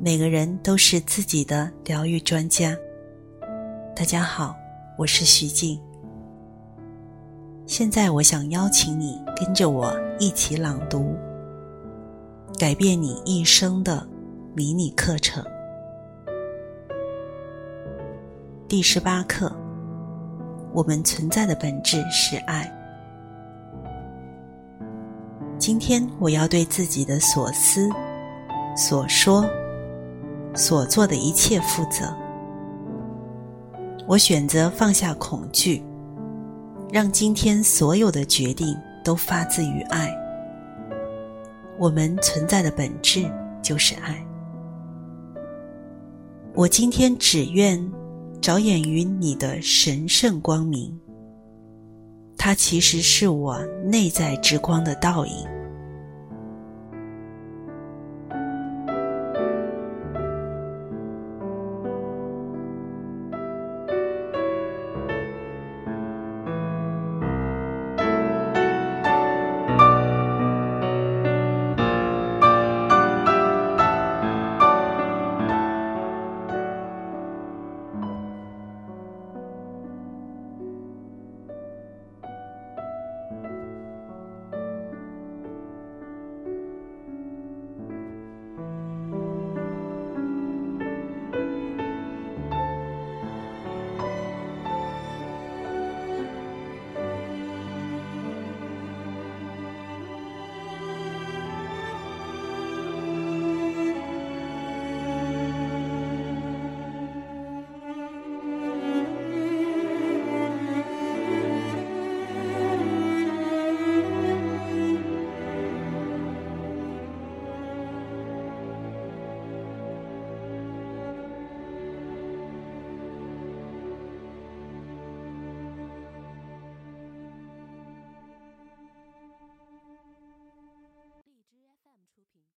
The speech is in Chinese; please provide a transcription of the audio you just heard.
每个人都是自己的疗愈专家。大家好，我是徐静。现在，我想邀请你跟着我一起朗读《改变你一生的迷你课程》第十八课：我们存在的本质是爱。今天，我要对自己的所思、所说。所做的一切负责。我选择放下恐惧，让今天所有的决定都发自于爱。我们存在的本质就是爱。我今天只愿着眼于你的神圣光明，它其实是我内在之光的倒影。